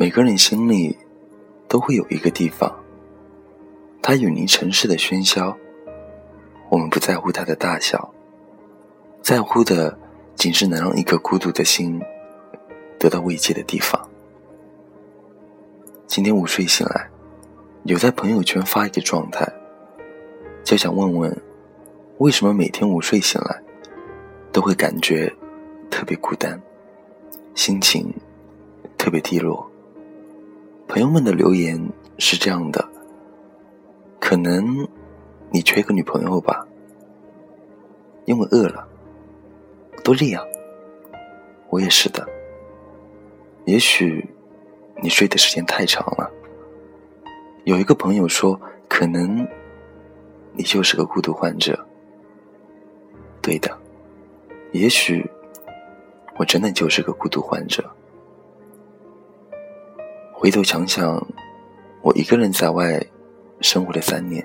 每个人心里都会有一个地方，它远离城市的喧嚣，我们不在乎它的大小，在乎的仅是能让一颗孤独的心得到慰藉的地方。今天午睡醒来，有在朋友圈发一个状态，就想问问，为什么每天午睡醒来都会感觉特别孤单，心情特别低落。朋友们的留言是这样的：可能你缺个女朋友吧，因为饿了，都这样。我也是的。也许你睡的时间太长了。有一个朋友说，可能你就是个孤独患者。对的，也许我真的就是个孤独患者。回头想想，我一个人在外生活了三年，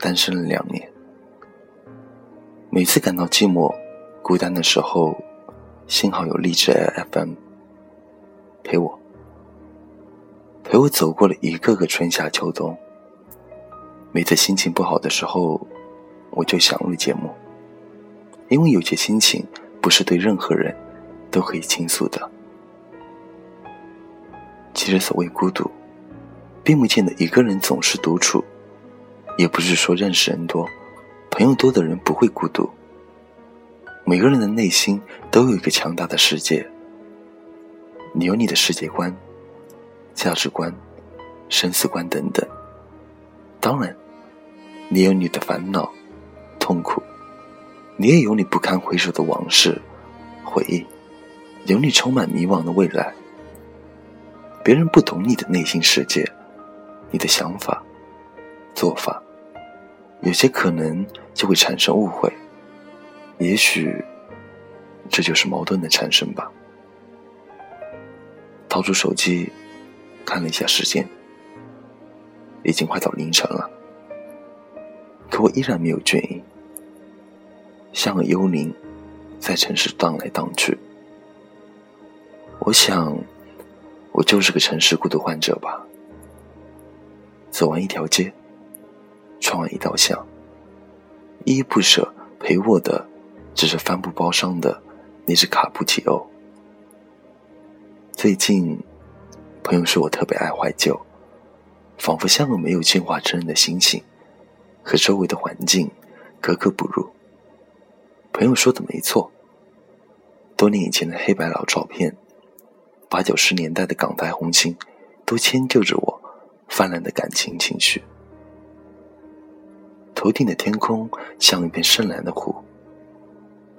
单身了两年。每次感到寂寞、孤单的时候，幸好有励志 FM 陪我，陪我走过了一个个春夏秋冬。每次心情不好的时候，我就想录节目，因为有些心情不是对任何人都可以倾诉的。其实，所谓孤独，并不见得一个人总是独处，也不是说认识人多、朋友多的人不会孤独。每个人的内心都有一个强大的世界，你有你的世界观、价值观、生死观等等。当然，你有你的烦恼、痛苦，你也有你不堪回首的往事、回忆，有你充满迷惘的未来。别人不懂你的内心世界，你的想法、做法，有些可能就会产生误会。也许，这就是矛盾的产生吧。掏出手机，看了一下时间，已经快到凌晨了。可我依然没有倦意，像个幽灵，在城市荡来荡去。我想。我就是个城市孤独患者吧。走完一条街，穿完一道巷，依依不舍陪我的，只是帆布包上的那只卡布奇欧。最近，朋友说我特别爱怀旧，仿佛像个没有进化之人的猩猩，和周围的环境格格不入。朋友说的没错，多年以前的黑白老照片。八九十年代的港台红星，都迁就着我泛滥的感情情绪。头顶的天空像一片深蓝的湖，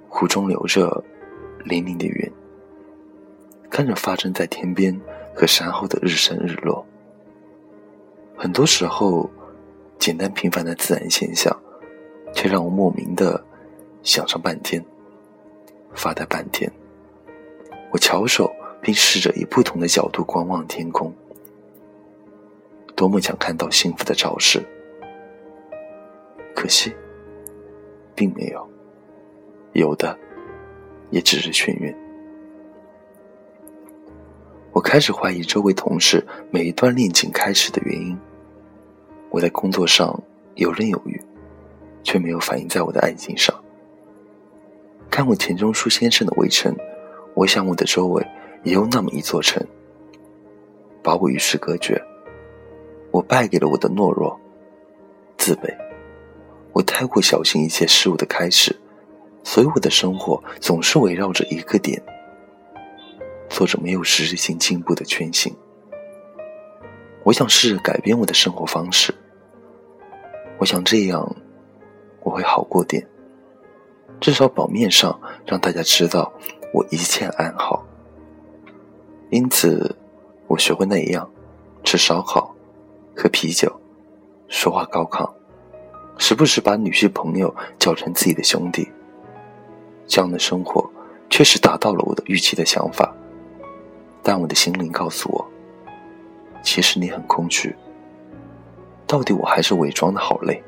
湖中流着粼粼的云。看着发生在天边和山后的日升日落，很多时候，简单平凡的自然现象，却让我莫名的想上半天，发呆半天。我翘首。并试着以不同的角度观望天空，多么想看到幸福的昭示，可惜，并没有，有的也只是眩晕。我开始怀疑周围同事每一段恋情开始的原因。我在工作上游刃有余，却没有反映在我的爱情上。看过钱钟书先生的《围城》，我想我的周围。也有那么一座城，把我与世隔绝。我败给了我的懦弱、自卑。我太过小心一切事物的开始，所以我的生活总是围绕着一个点，做着没有实质性进步的圈形。我想试着改变我的生活方式。我想这样，我会好过点，至少表面上让大家知道我一切安好。因此，我学会那样：吃烧烤，喝啤酒，说话高亢，时不时把女婿朋友叫成自己的兄弟。这样的生活确实达到了我的预期的想法，但我的心灵告诉我，其实你很空虚。到底我还是伪装的好累。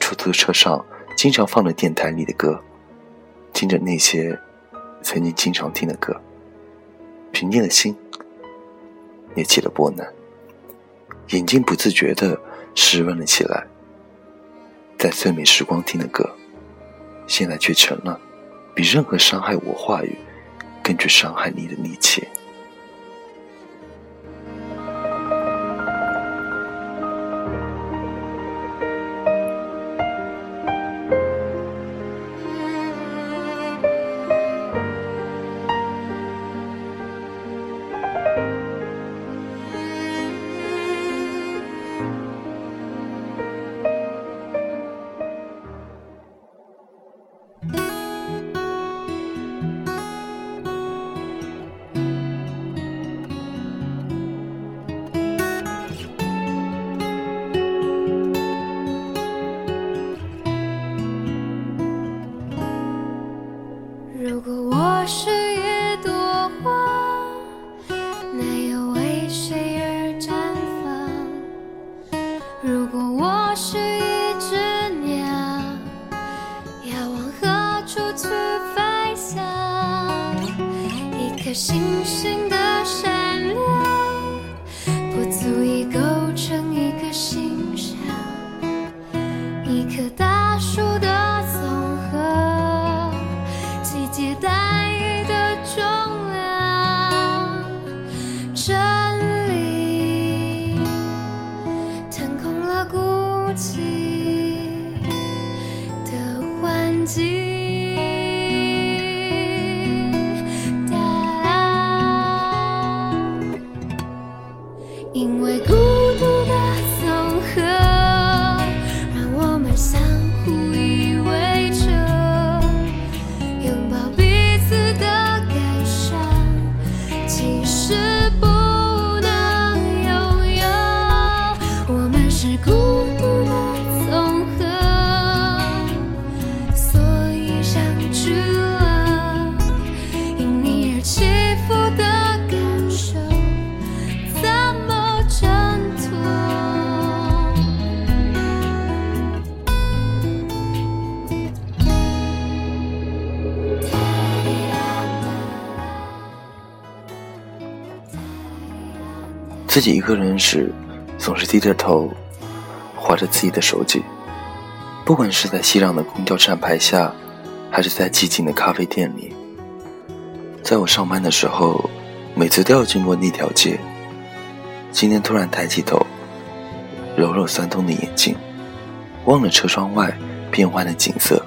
出租车上经常放着电台里的歌，听着那些曾经经常听的歌。平静的心，也起了波澜，眼睛不自觉的湿润了起来。在最美时光听的歌，现在却成了比任何伤害我话语更具伤害你的利器。自己一个人时，总是低着头，划着自己的手机。不管是在熙攘的公交站牌下，还是在寂静的咖啡店里。在我上班的时候，每次都要经过那条街。今天突然抬起头，揉揉酸痛的眼睛，望了车窗外变幻的景色，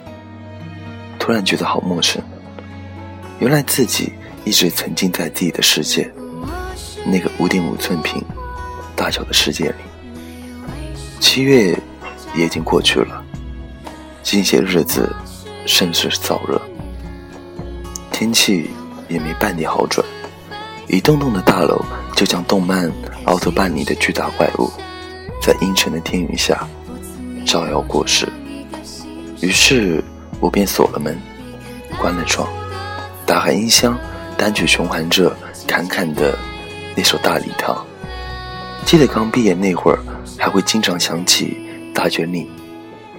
突然觉得好陌生。原来自己一直沉浸在自己的世界。那个五点五寸屏大小的世界里，七月也已经过去了，近些日子甚是燥热，天气也没半点好转，一栋栋的大楼就像动漫奥特曼里的巨大怪物，在阴沉的天云下招摇过市。于是我便锁了门，关了窗，打开音箱，单曲循环着侃侃的。那首《大礼堂》，记得刚毕业那会儿，还会经常想起大学里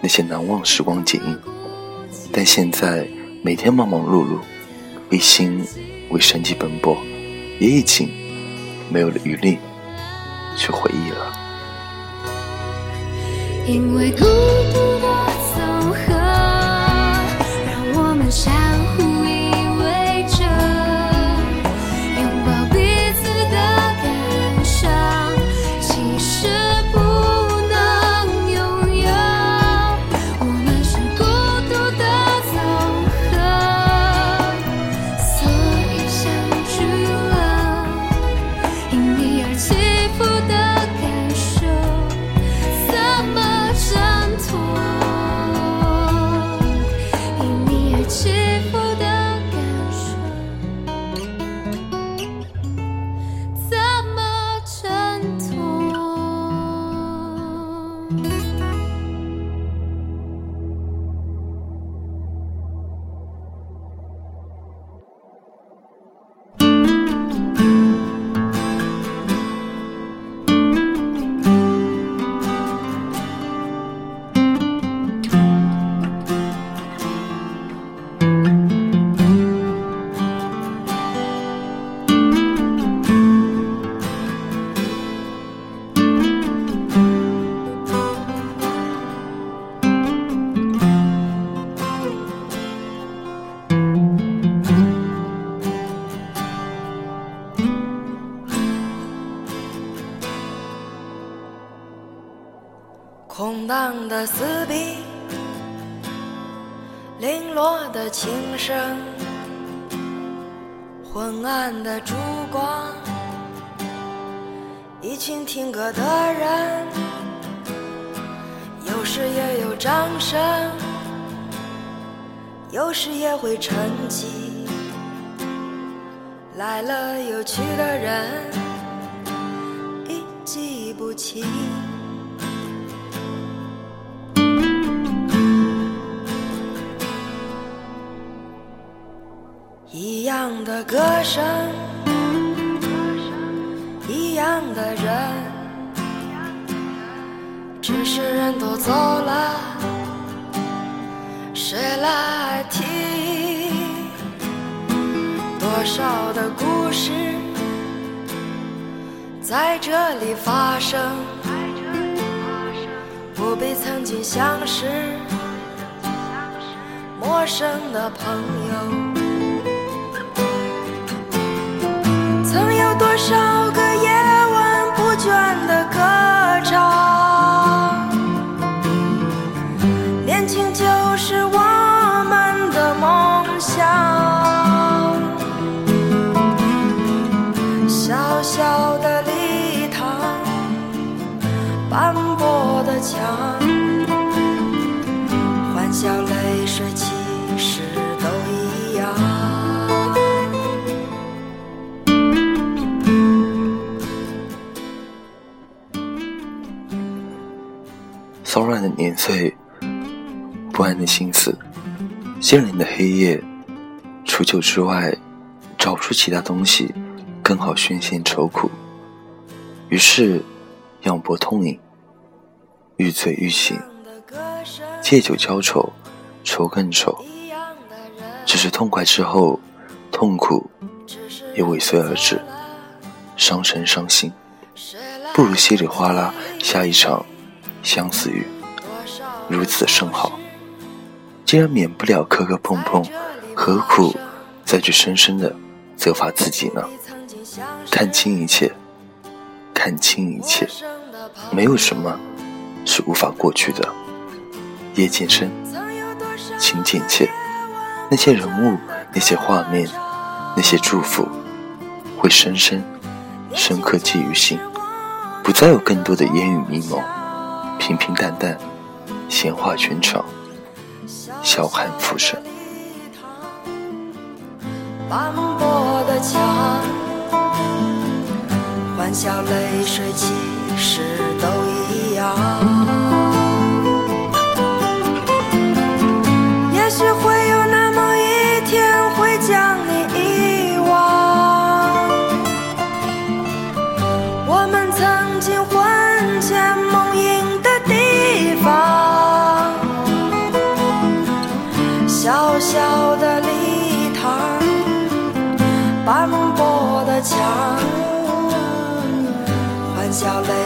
那些难忘时光剪影。但现在每天忙忙碌碌，一心为生计奔波，也已经没有了余力去回忆了。因为孤独的昏暗的烛光，一群听歌的人，有时也有掌声，有时也会沉寂。来了又去的人，已记不清。样的歌声，一样的人，只是人都走了，谁来听？多少的故事在这里发生，不必曾经相识，陌生的朋友。少个年岁，不安的心思，鲜灵的黑夜，除酒之外，找不出其他东西更好宣泄愁苦。于是，仰脖痛饮，欲醉欲醒，借酒浇愁，愁更愁。只是痛快之后，痛苦也尾随而至，伤身伤心。不如稀里哗啦下一场相思雨，如此甚好。既然免不了磕磕碰碰，何苦再去深深的责罚自己呢？看清一切，看清一切，没有什么是无法过去的。夜渐深，情渐切，那些人物，那些画面，那些祝福，会深深、深刻记于心。不再有更多的烟雨迷蒙，平平淡淡，闲话全场，笑看浮生。斑驳的墙，欢笑泪水其实都一样。欢笑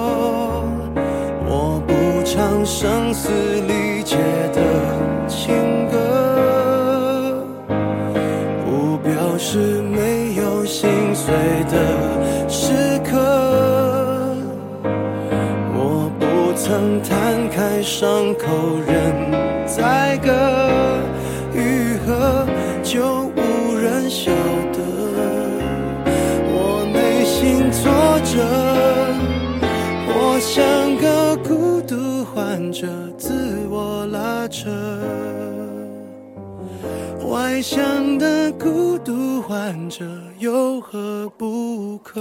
唱声嘶力竭的情歌，不表示没有心碎的时刻。我不曾摊开伤口，任宰割愈合，就无人晓得我内心挫折。我拉扯。外向的孤独患者有何不可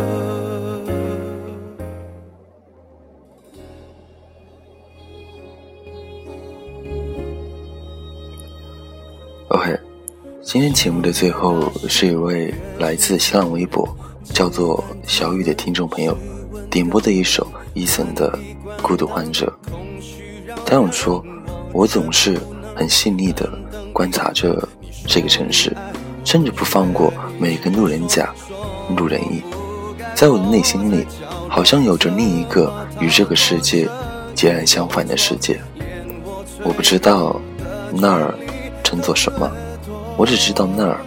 ？OK，今天节目的最后是一位来自新浪微博叫做小雨的听众朋友点播的一首伊森的《孤独患者》。他想说：“我总是很细腻的观察着这个城市，甚至不放过每个路人甲、路人乙。在我的内心里，好像有着另一个与这个世界截然相反的世界。我不知道那儿。”称作什么？我只知道那儿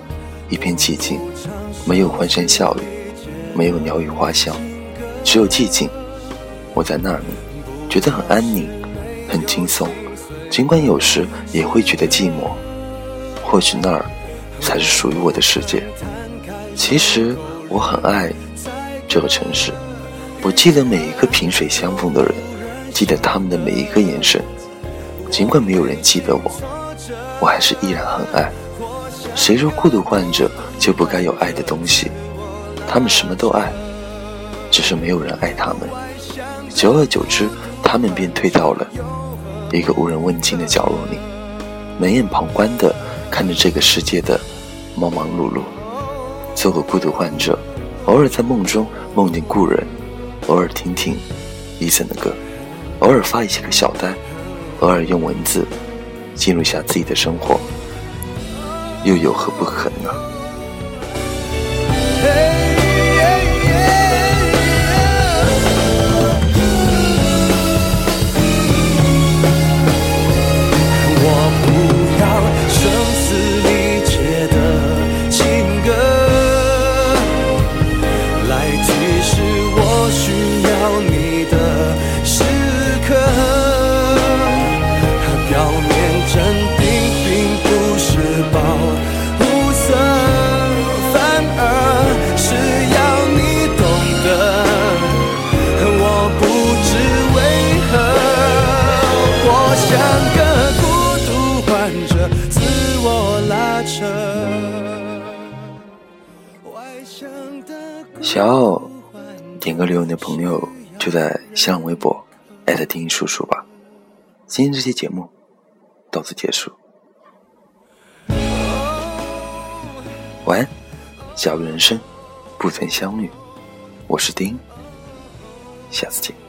一片寂静，没有欢声笑语，没有鸟语花香，只有寂静。我在那里觉得很安宁，很轻松，尽管有时也会觉得寂寞。或许那儿才是属于我的世界。其实我很爱这个城市，我记得每一个萍水相逢的人，记得他们的每一个眼神，尽管没有人记得我。我还是依然很爱。谁说孤独患者就不该有爱的东西？他们什么都爱，只是没有人爱他们。久而久之，他们便退到了一个无人问津的角落里，冷眼旁观的看着这个世界的忙忙碌碌。做个孤独患者，偶尔在梦中梦见故人，偶尔听听伊森的歌，偶尔发一些个小呆，偶尔用文字。记录下自己的生活，又有何不可呢？想要点个留言的朋友，就在新浪微博艾特丁叔叔吧。今天这期节目到此结束，晚安。假如人生不曾相遇，我是丁，下次见。